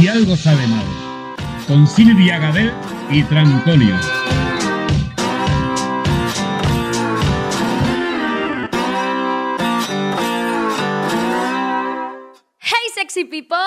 Si algo sale mal, con Silvia Gadel y Trantonio. Hey sexy people.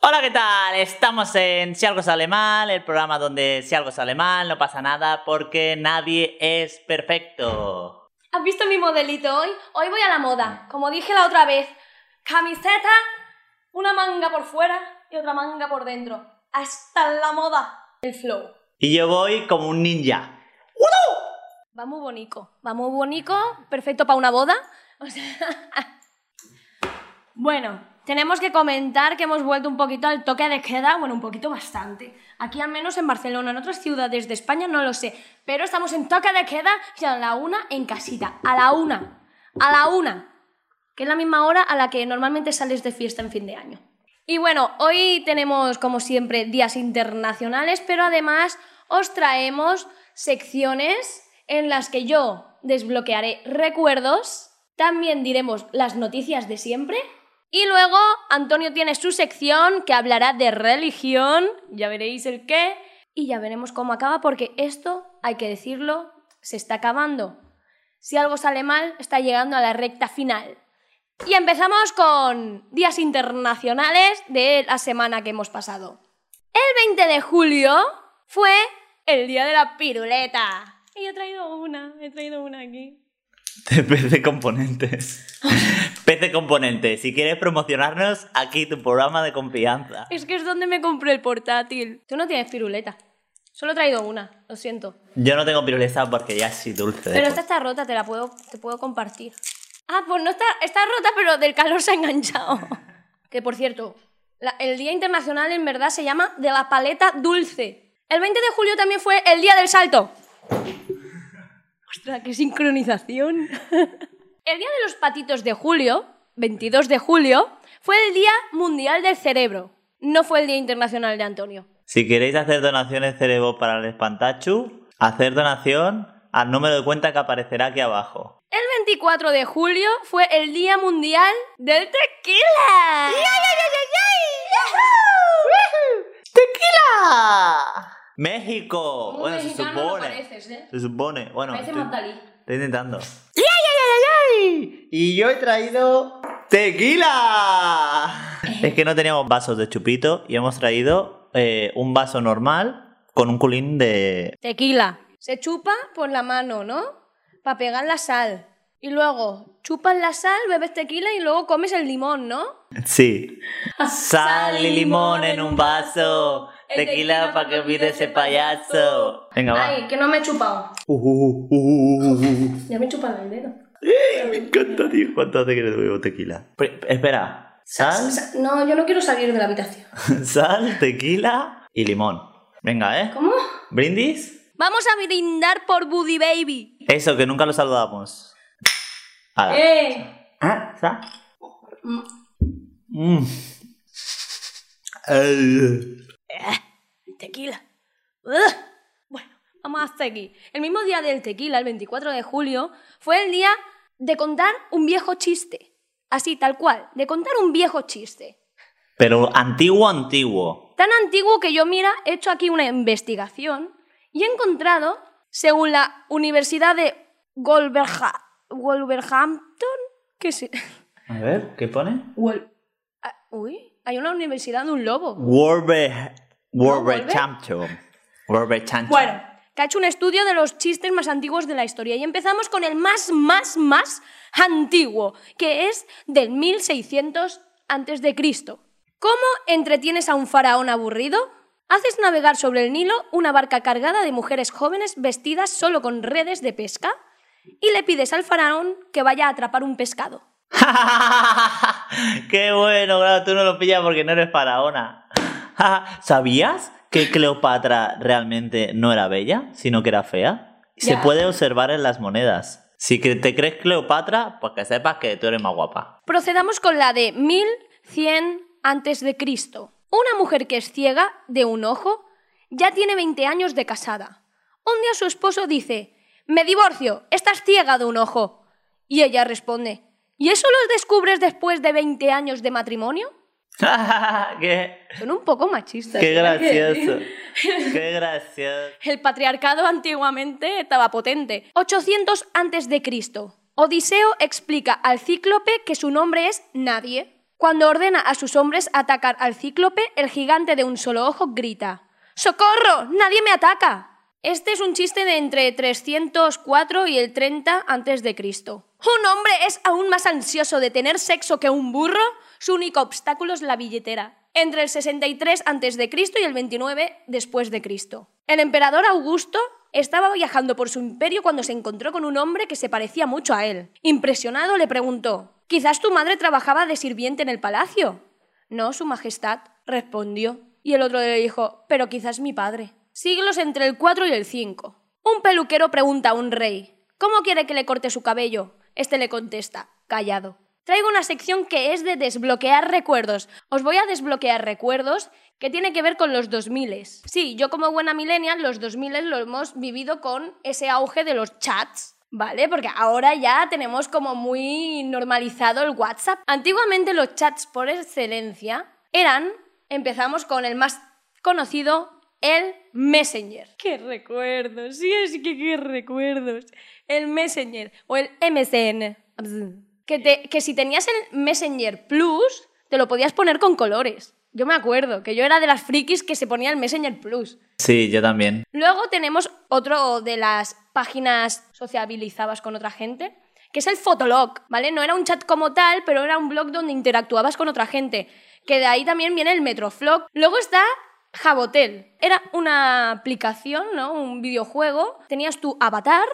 Hola, ¿qué tal? Estamos en Si algo sale mal, el programa donde si algo sale mal no pasa nada porque nadie es perfecto. ¿Has visto mi modelito hoy? Hoy voy a la moda, como dije la otra vez. Camiseta, una manga por fuera y otra manga por dentro. Hasta la moda. El flow. Y yo voy como un ninja. Va muy bonito, va muy bonito, perfecto para una boda. O sea... bueno, tenemos que comentar que hemos vuelto un poquito al toque de queda, bueno, un poquito bastante. Aquí al menos en Barcelona, en otras ciudades de España no lo sé, pero estamos en toque de queda y a la una en casita, a la una, a la una, que es la misma hora a la que normalmente sales de fiesta en fin de año. Y bueno, hoy tenemos como siempre días internacionales, pero además os traemos secciones en las que yo desbloquearé recuerdos, también diremos las noticias de siempre y luego Antonio tiene su sección que hablará de religión, ya veréis el qué y ya veremos cómo acaba porque esto, hay que decirlo, se está acabando. Si algo sale mal, está llegando a la recta final. Y empezamos con días internacionales de la semana que hemos pasado. El 20 de julio fue el día de la piruleta. Y he traído una, he traído una aquí. PC Componentes. PC Componentes, si quieres promocionarnos, aquí tu programa de confianza. Es que es donde me compré el portátil. Tú no tienes piruleta. Solo he traído una, lo siento. Yo no tengo piruleta porque ya soy dulce. de Pero esta está rota, te la puedo, te puedo compartir. Ah, pues no está, está rota, pero del calor se ha enganchado. que por cierto, la- el Día Internacional en verdad se llama de la paleta dulce. El 20 de julio también fue el Día del Salto. Ostras, qué sincronización. el Día de los Patitos de julio, 22 de julio, fue el Día Mundial del Cerebro. No fue el Día Internacional de Antonio. Si queréis hacer donaciones cerebro para el espantachu, hacer donación al número de cuenta que aparecerá aquí abajo. El 24 de julio fue el Día Mundial del Tequila. ¡Tequila! México. Muy bueno, se mexicano no supone. pareces, ¿eh? Se supone. Bueno, Parece estoy, estoy intentando. ¡Ay, ay, ay, ay! Y yo he traído tequila. es que no teníamos vasos de chupito y hemos traído eh, un vaso normal con un culín de Tequila. Se chupa por la mano, ¿no? Para pegar la sal. Y luego chupas la sal, bebes tequila y luego comes el limón, ¿no? Sí. Sal y limón en un vaso. Tequila para que olvide ese payaso. Venga, va. Ay, que no me he chupado. Uh, uh, uh, uh, uh, uh. Ya me he chupado el dedo. Me encanta, tío. ¿Cuánto hace que le bebo tequila? Espera. Sal, Sa- No, yo no quiero salir de la habitación. sal, tequila y limón. Venga, ¿eh? ¿Cómo? ¿Brindis? Vamos a brindar por Buddy Baby. Eso, que nunca lo saludamos. ¡Eh! Ah, ¿sa? Mm. Mm. Eh. Tequila. Ugh. Bueno, vamos a seguir. El mismo día del tequila, el 24 de julio, fue el día de contar un viejo chiste. Así, tal cual, de contar un viejo chiste. Pero antiguo, antiguo. Tan antiguo que yo, mira, he hecho aquí una investigación y he encontrado, según la Universidad de Wolverha- Wolverhampton, ¿qué sé? A ver, ¿qué pone? Wol- ah, uy, hay una universidad de un lobo. Wolver... Wolver- Wolverhampton. Wolverhampton. Bueno, que ha hecho un estudio de los chistes más antiguos de la historia. Y empezamos con el más, más, más antiguo, que es del 1600 antes de Cristo. ¿Cómo entretienes a un faraón aburrido? Haces navegar sobre el Nilo una barca cargada de mujeres jóvenes vestidas solo con redes de pesca y le pides al faraón que vaya a atrapar un pescado. ¡Qué bueno! Claro, tú no lo pillas porque no eres faraona. ¿Sabías que Cleopatra realmente no era bella, sino que era fea? Se Ya. puede observar en las monedas. Si te crees Cleopatra, pues que sepas que tú eres más guapa. Procedamos con la de 1100 antes de Cristo. Una mujer que es ciega de un ojo ya tiene 20 años de casada. Un día su esposo dice, me divorcio, estás ciega de un ojo. Y ella responde, ¿y eso lo descubres después de 20 años de matrimonio? qué, Son un poco machistas. qué ¿eh? gracioso. Qué gracioso. El patriarcado antiguamente estaba potente. 800 antes de Cristo. Odiseo explica al cíclope que su nombre es Nadie. Cuando ordena a sus hombres atacar al cíclope, el gigante de un solo ojo grita: ¡Socorro! ¡Nadie me ataca! Este es un chiste de entre 304 y el 30 antes de Cristo. ¿Un hombre es aún más ansioso de tener sexo que un burro? Su único obstáculo es la billetera. Entre el 63 antes de Cristo y el 29 después de Cristo. El emperador Augusto estaba viajando por su imperio cuando se encontró con un hombre que se parecía mucho a él. Impresionado le preguntó: ¿Quizás tu madre trabajaba de sirviente en el palacio? No, su majestad, respondió. Y el otro le dijo: Pero quizás mi padre. Siglos entre el 4 y el 5. Un peluquero pregunta a un rey: ¿Cómo quiere que le corte su cabello? Este le contesta: Callado. Traigo una sección que es de desbloquear recuerdos. Os voy a desbloquear recuerdos que tiene que ver con los 2000. Sí, yo como buena millennial, los 2000 lo hemos vivido con ese auge de los chats. ¿Vale? Porque ahora ya tenemos como muy normalizado el WhatsApp. Antiguamente los chats por excelencia eran, empezamos con el más conocido, el Messenger. ¡Qué recuerdos! Sí, es que qué recuerdos. El Messenger o el MSN. Que, te- que si tenías el Messenger Plus, te lo podías poner con colores. Yo me acuerdo que yo era de las frikis que se ponía el Messenger Plus. Sí, yo también. Luego tenemos otro de las páginas sociabilizabas con otra gente, que es el Fotolog, ¿vale? No era un chat como tal, pero era un blog donde interactuabas con otra gente. Que de ahí también viene el Metroflog. Luego está Jabotel. Era una aplicación, ¿no? Un videojuego. Tenías tu avatar,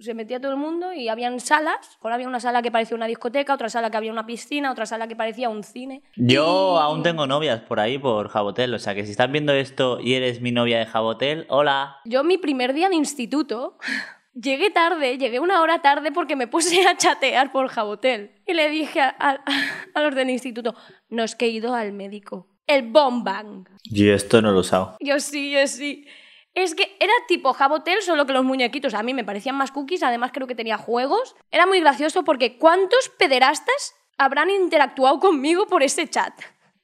se metía todo el mundo y habían salas. Ahora había una sala que parecía una discoteca, otra sala que había una piscina, otra sala que parecía un cine. Yo Y- aún tengo novias por ahí, por Jabotel. O sea que si estás viendo esto y eres mi novia de Jabotel, hola. Yo mi primer día de instituto llegué tarde, llegué una hora tarde porque me puse a chatear por Jabotel. Y le dije a, a- a los del instituto, no es que he ido al médico. El bombang. Yo esto no lo he usado. Yo sí, yo sí. Es que era tipo Jabotel, solo que los muñequitos a mí me parecían más cookies, además creo que tenía juegos. Era muy gracioso porque ¿cuántos pederastas habrán interactuado conmigo por ese chat?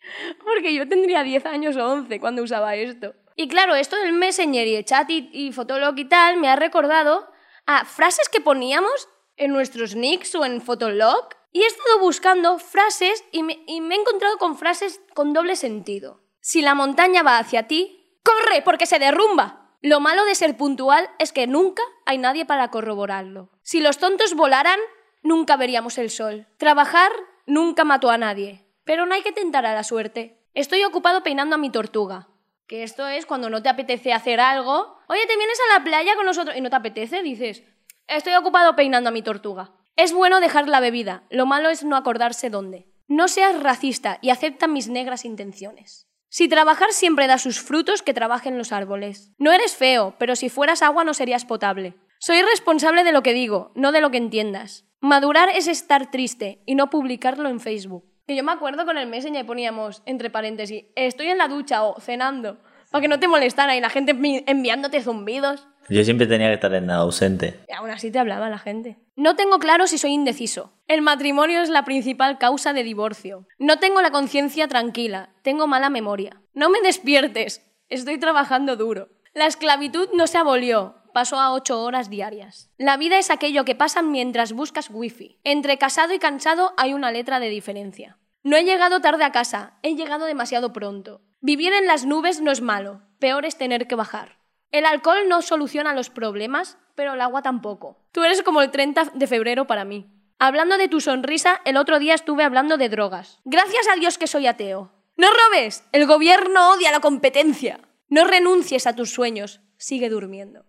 Porque yo tendría 10 años o 11 cuando usaba esto. Y claro, esto del Messenger y el chat y, y Fotolog y tal me ha recordado a frases que poníamos en nuestros nicks o en Fotolog. Y he estado buscando frases y me, he encontrado con frases con doble sentido. Si la montaña va hacia ti, ¡corre porque se derrumba! Lo malo de ser puntual es que nunca hay nadie para corroborarlo. Si los tontos volaran, nunca veríamos el sol. Trabajar nunca mató a nadie. Pero no hay que tentar a la suerte. Estoy ocupado peinando a mi tortuga. Que esto es cuando no te apetece hacer algo. Oye, ¿te vienes a la playa con nosotros? Y no te apetece, dices. Estoy ocupado peinando a mi tortuga. Es bueno dejar la bebida. Lo malo es no acordarse dónde. No seas racista y acepta mis negras intenciones. Si trabajar siempre da sus frutos, que trabajen los árboles. No eres feo, pero si fueras agua no serías potable. Soy responsable de lo que digo, no de lo que entiendas. Madurar es estar triste y no publicarlo en Facebook. Que yo me acuerdo con el Messenger poníamos, entre paréntesis, estoy en la ducha o cenando, para que no te molestara y la gente envi- enviándote zumbidos. Yo siempre tenía que estar en ausente. Y aún así te hablaba la gente. No tengo claro si soy indeciso. El matrimonio es la principal causa de divorcio. No tengo la conciencia tranquila. Tengo mala memoria. No me despiertes. Estoy trabajando duro. La esclavitud no se abolió. Pasó a ocho horas diarias. La vida es aquello que pasa mientras buscas wifi. Entre casado y cansado hay una letra de diferencia. No he llegado tarde a casa. He llegado demasiado pronto. Vivir en las nubes no es malo. Peor es tener que bajar. El alcohol no soluciona los problemas, pero el agua tampoco. Tú eres como el 30 de febrero para mí. Hablando de tu sonrisa, el otro día estuve hablando de drogas. Gracias a Dios que soy ateo. No robes, el gobierno odia la competencia. No renuncies a tus sueños, sigue durmiendo.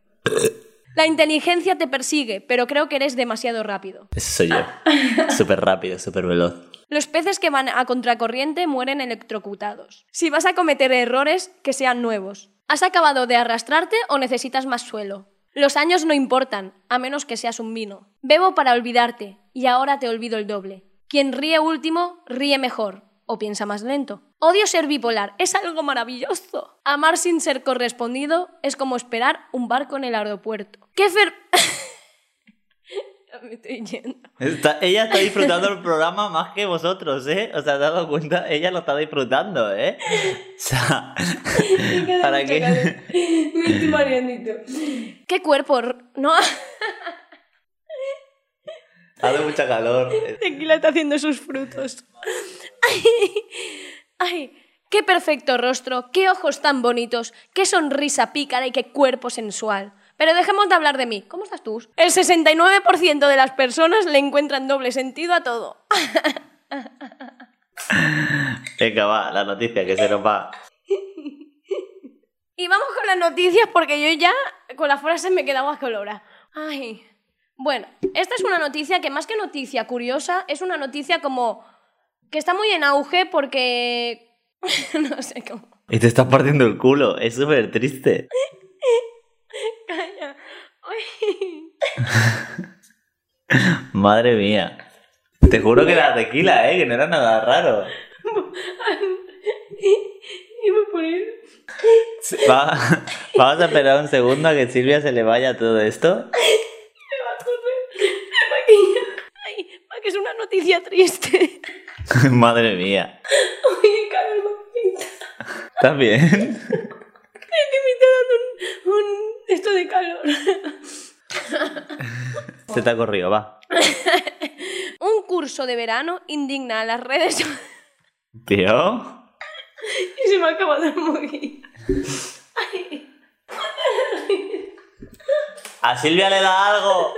La inteligencia te persigue, pero creo que eres demasiado rápido. Ese soy yo. Súper rápido, súper veloz. Los peces que van a contracorriente mueren electrocutados. Si vas a cometer errores, que sean nuevos. ¿Has acabado de arrastrarte o necesitas más suelo? Los años no importan, a menos que seas un vino. Bebo para olvidarte, y ahora te olvido el doble. Quien ríe último, ríe mejor, o piensa más lento. Odio ser bipolar, es algo maravilloso. Amar sin ser correspondido es como esperar un barco en el aeropuerto. ¿Qué fer... Ya me estoy yendo. Está- ella está disfrutando el programa más que vosotros, ¿eh? ¿Os has dado cuenta? Ella lo está disfrutando, ¿eh? O sea, ¿para qué? Me estoy mareandito. ¿Qué cuerpo? No, Hace mucha calor. Tequila está haciendo sus frutos. Ay, ay, qué perfecto rostro, qué ojos tan bonitos, qué sonrisa pícara y qué cuerpo sensual. Pero dejemos de hablar de mí. ¿Cómo estás tú? El 69% de las personas le encuentran doble sentido a todo. Venga, va, la noticia que se nos va. Y vamos con las noticias porque yo ya con las frases me quedaba colora. Ay. Bueno, esta es una noticia que más que noticia curiosa, es una noticia como que está muy en auge porque no sé cómo. Y te estás partiendo el culo. Es súper triste. Madre mía. Te juro que era tequila, ¿eh? Que no era nada raro. Va- vamos a esperar un segundo a que Silvia se le vaya todo esto. me va a correr. Me. Ay, que es una noticia triste. Madre mía. Oye, Carlos, ¿Estás bien? es que me está dando un, un esto de calor. Se te ha corrido, va. Un curso de verano indigna a las redes Tío. y se me acaba de morir. Ay. A Silvia le da algo.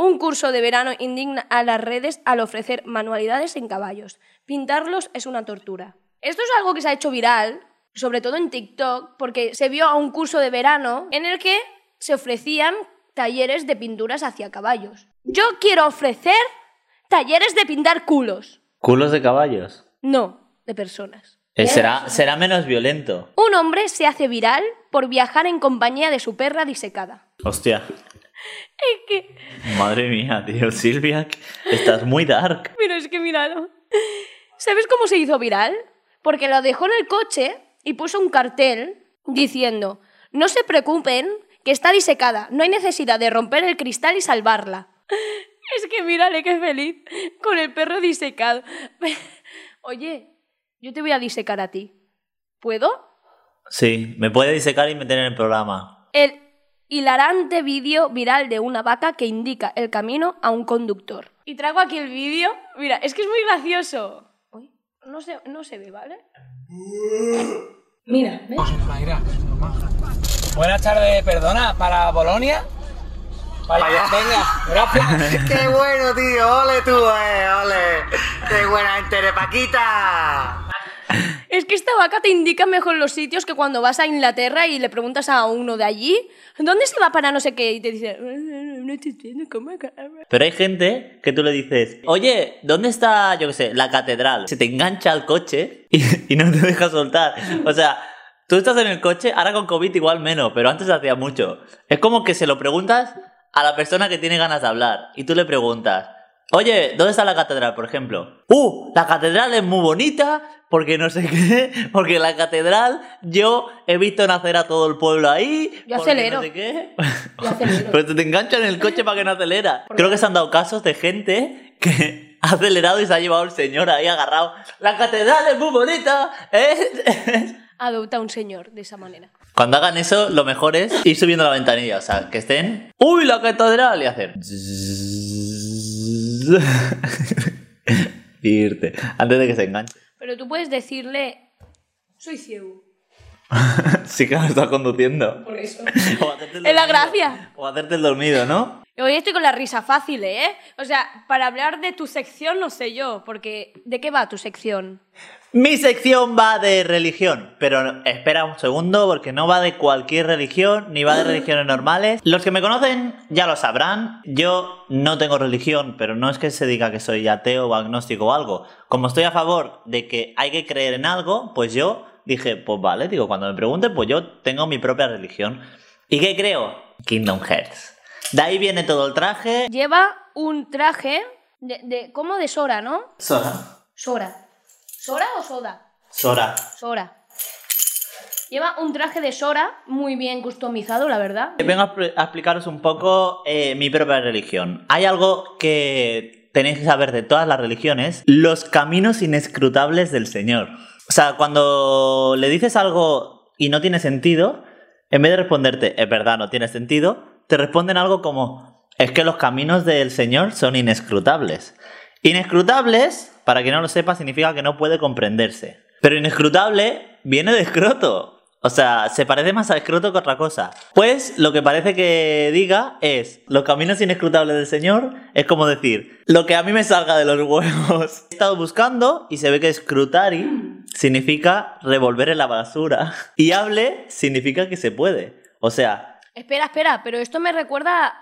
Un curso de verano indigna a las redes al ofrecer manualidades en caballos. Pintarlos es una tortura. Esto es algo que se ha hecho viral, sobre todo en TikTok, porque se vio a un curso de verano en el que se ofrecían talleres de pinturas hacia caballos. Yo quiero ofrecer talleres de pintar culos. Culos de caballos. No, de personas. Eh, será, será menos violento. Un hombre se hace viral por viajar en compañía de su perra disecada. Hostia. Es que Madre mía, tío. Silvia, estás muy dark. Pero es que míralo. ¿Sabes cómo se hizo viral? Porque lo dejó en el coche y puso un cartel diciendo, no se preocupen, que está disecada, no hay necesidad de romper el cristal y salvarla. Es que mírale qué feliz, con el perro disecado. Oye, yo te voy a disecar a ti. ¿Puedo? Sí, me puede disecar y meter en el programa. El hilarante vídeo viral de una vaca que indica el camino a un conductor. Y traigo aquí el vídeo. Mira, es que es muy gracioso. Uy, no se, no se ve, ¿vale? Mira, ¿ves? Buenas tardes, perdona, ¿para Bolonia? Vaya, venga, gracias. ¡Qué bueno, tío! ¡Ole tú, eh! ¡Ole! ¡Qué buena gente eres, Paquita! Es que esta vaca te indica mejor los sitios que cuando vas a Inglaterra y le preguntas a uno de allí, ¿dónde se va para no sé qué? Y te dice, no te entiendo, ¿cómo acaba?". Pero hay gente que tú le dices, oye, ¿dónde está, yo qué sé, la catedral? Se te engancha al coche y, y no te deja soltar. O sea, tú estás en el coche, ahora con COVID igual menos, pero antes hacía mucho. Es como que se lo preguntas a la persona que tiene ganas de hablar y tú le preguntas, oye, ¿dónde está la catedral, por ejemplo? ¡Uh! La catedral es muy bonita porque no sé qué, porque la catedral yo he visto nacer a todo el pueblo ahí. Yo porque acelero. No sé qué. Yo acelero. Pero te, enganchan en el coche para que no acelera. Creo que se han dado casos de gente que ha acelerado y se ha llevado el señor ahí agarrado. La catedral es muy bonita. ¿eh?". Adopta a un señor de esa manera. Cuando hagan eso, lo mejor es ir subiendo la ventanilla. O sea, que estén. ¡Uy, la catedral! Y hacer. irte. Antes de que se enganche. Pero tú puedes decirle, soy ciego. sí que lo estás conduciendo. Por eso. O hacerte el Es la gracia. O hacerte el dormido, ¿no? Hoy estoy con la risa fácil, ¿eh? O sea, para hablar de tu sección no sé yo, porque ¿de qué va tu sección? Mi sección va de religión, pero espera un segundo porque no va de cualquier religión ni va de religiones normales. Los que me conocen ya lo sabrán, yo no tengo religión, pero no es que se diga que soy ateo o agnóstico o algo. Como estoy a favor de que hay que creer en algo, pues yo dije, pues vale, digo, cuando me pregunten, pues yo tengo mi propia religión. ¿Y qué creo? Kingdom Hearts. De ahí viene todo el traje. Lleva un traje de, de ¿cómo? De Sora, ¿no? Sora. Sora. ¿Sora o Soda? Sora. Sora. Lleva un traje de Sora muy bien customizado, la verdad. Vengo a, expl- a explicaros un poco eh, mi propia religión. Hay algo que tenéis que saber de todas las religiones, los caminos inescrutables del Señor. O sea, cuando le dices algo y no tiene sentido, en vez de responderte, es verdad, no tiene sentido, te responden algo como, es que los caminos del Señor son inescrutables. Inescrutables, para quien no lo sepa, significa que no puede comprenderse. Pero inescrutable viene de escroto. O sea, se parece más a escroto que otra cosa. Pues lo que parece que diga es, los caminos inescrutables del Señor es como decir, lo que a mí me salga de los huevos. He estado buscando y se ve que scrutari significa revolver en la basura. Y hable significa que se puede. O sea, Espera, espera, pero esto me recuerda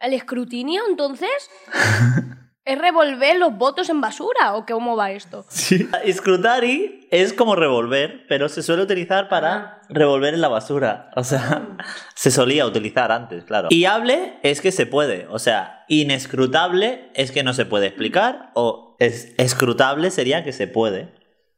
al escrutinio, entonces. ¿Es revolver los votos en basura o cómo va esto? Sí. Scrutari es como revolver, pero se suele utilizar para revolver en la basura. O sea, se solía utilizar antes, claro. Y hable es que se puede. O sea, inescrutable es que no se puede explicar. O es escrutable sería que se puede.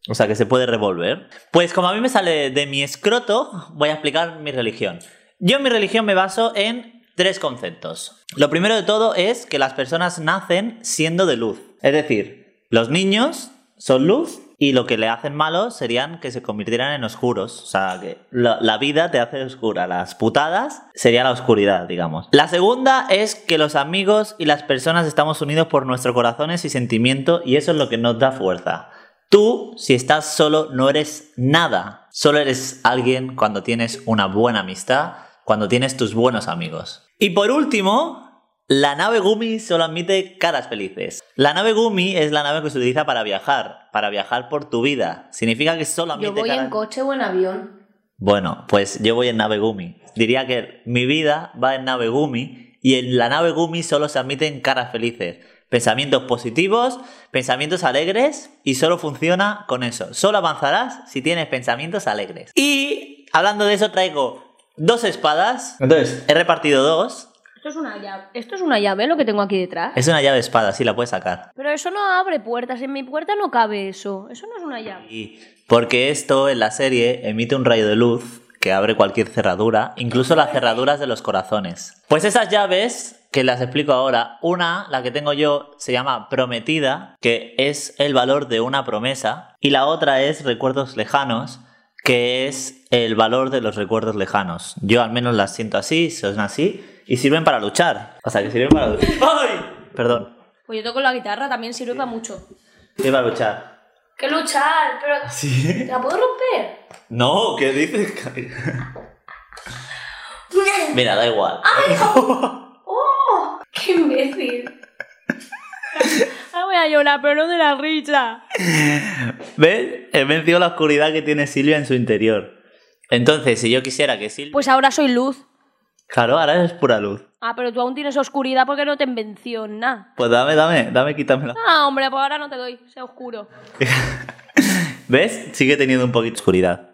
O sea, que se puede revolver. Pues como a mí me sale de mi escroto, voy a explicar mi religión. Yo en mi religión me baso en tres conceptos. Lo primero de todo es que las personas nacen siendo de luz. Es decir, los niños son luz y lo que le hacen malo serían que se convirtieran en oscuros. O sea, que la, vida te hace oscura. Las putadas sería la oscuridad, digamos. La segunda es que los amigos y las personas estamos unidos por nuestros corazones y sentimientos y eso es lo que nos da fuerza. Tú, si estás solo, no eres nada. Solo eres alguien cuando tienes una buena amistad, cuando tienes tus buenos amigos. Y por último, la nave Gumi solo admite caras felices. La nave Gumi es la nave que se utiliza para viajar, para viajar por tu vida. Significa que solo admite Yo voy caras... en coche o en avión. Bueno, pues yo voy en nave Gumi. Diría que mi vida va en nave Gumi y en la nave Gumi solo se admiten caras felices. Pensamientos positivos, pensamientos alegres y solo funciona con eso. Solo avanzarás si tienes pensamientos alegres. Y hablando de eso traigo dos espadas. Entonces, he repartido dos. Esto es una llave. Esto es una llave lo que tengo aquí detrás. Es una llave espada, sí la puedes sacar. Pero eso no abre puertas. En mi puerta no cabe eso. Eso no es una llave. Y porque esto en la serie emite un rayo de luz que abre cualquier cerradura, incluso las cerraduras de los corazones. Pues esas llaves que las explico ahora, una, la que tengo yo, se llama prometida, que es el valor de una promesa, y la otra es recuerdos lejanos, que es el valor de los recuerdos lejanos. Yo al menos las siento así, son así, y sirven para luchar. O sea, que sirven para luchar. ¡Ay! Perdón, Pues yo toco la guitarra, también sirve para mucho. sirven para luchar. ¿Qué luchar? Pero. ¿Sí? ¿La puedo romper? No, ¿qué dices? Mira, da igual. ¡Oh! ¡Qué imbécil! Ahora voy a llorar, pero no de la risa. ¿Ves? He vencido la oscuridad que tiene Silvia en su interior. Entonces, si yo quisiera que Silvia... Pues ahora soy luz. Claro, ahora es pura luz. Ah, pero tú aún tienes oscuridad porque no te invenció nada. Pues dame, dame, dame, quítamela. Ah, hombre, pues ahora no te doy. Sea oscuro. ¿Ves? Sigue teniendo un poquito de oscuridad.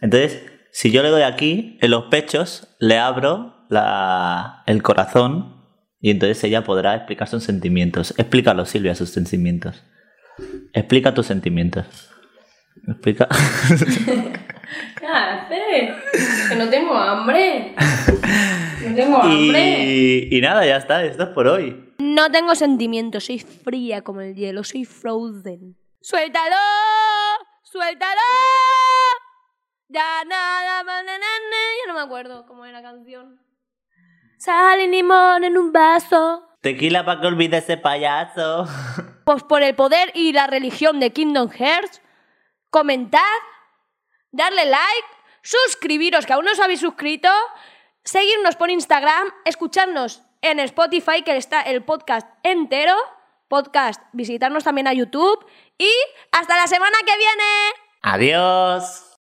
Entonces, si yo le doy aquí, en los pechos, le abro la... el corazón y entonces ella podrá explicar sus sentimientos. Explícalo, Silvia, sus sentimientos. Explica tus sentimientos. Explica. ¿Qué haces? Que no tengo hambre. No tengo hambre. y, y nada, ya está. Esto es por hoy. No tengo sentimientos, soy fría como el hielo, soy frozen. ¡Suéltalo! ¡Suéltalo! Ya nada, ya no me acuerdo cómo era la canción. Sal y limón en un vaso. Tequila para que olvide ese payaso. Pues por el poder y la religión de Kingdom Hearts, comentad, darle like, suscribiros, que aún no os habéis suscrito, seguirnos por Instagram, escucharnos en Spotify, que está el podcast entero, podcast, visitarnos también a YouTube y hasta la semana que viene. Adiós.